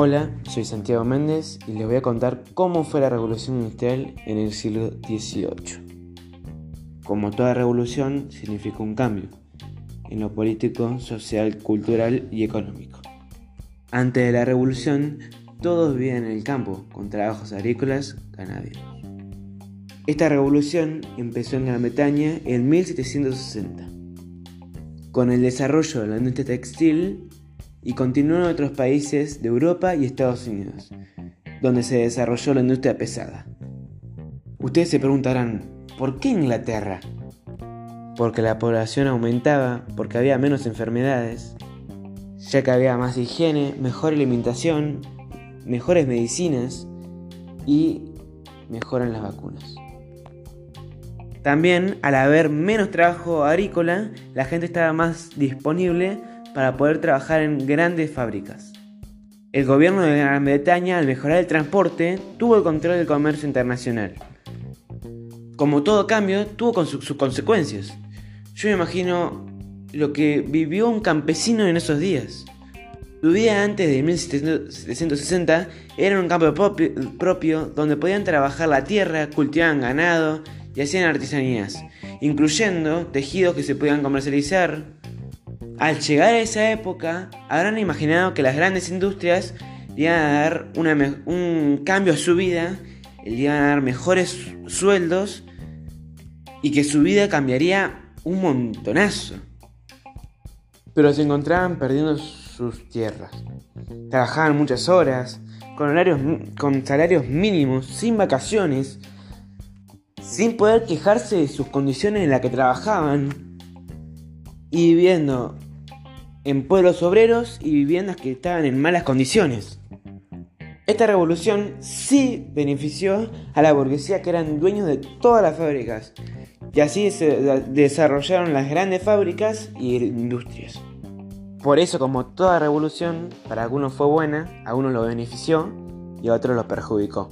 Hola, soy Santiago Méndez y les voy a contar cómo fue la revolución industrial en el siglo XVIII. Como toda revolución, significa un cambio en lo político, social, cultural y económico. Antes de la revolución, todos vivían en el campo, con trabajos agrícolas, ganaderos. Esta revolución empezó en Gran Bretaña en 1760, con el desarrollo de la industria textil y continuó en otros países de Europa y Estados Unidos, donde se desarrolló la industria pesada. Ustedes se preguntarán, ¿por qué Inglaterra? Porque la población aumentaba, porque había menos enfermedades, ya que había más higiene, mejor alimentación, mejores medicinas y mejoran las vacunas. También, al haber menos trabajo agrícola, la gente estaba más disponible para poder trabajar en grandes fábricas. El gobierno de Gran Bretaña, al mejorar el transporte, tuvo el control del comercio internacional. Como todo cambio, tuvo sus consecuencias. Yo me imagino lo que vivió un campesino en esos días. Su vida antes de 1760 era un campo propio donde podían trabajar la tierra, cultivaban ganado y hacían artesanías, incluyendo tejidos que se podían comercializar, al llegar a esa época, habrán imaginado que las grandes industrias iban a dar un cambio a su vida, iban a dar mejores sueldos y que su vida cambiaría un montonazo. Pero se encontraban perdiendo sus tierras. Trabajaban muchas horas, con, con salarios mínimos, sin vacaciones, sin poder quejarse de sus condiciones en las que trabajaban y viviendo en pueblos obreros y viviendas que estaban en malas condiciones. Esta revolución sí benefició a la burguesía que eran dueños de todas las fábricas y así se desarrollaron las grandes fábricas y industrias. Por eso, como toda revolución, para algunos fue buena, a algunos lo benefició y a otros lo perjudicó.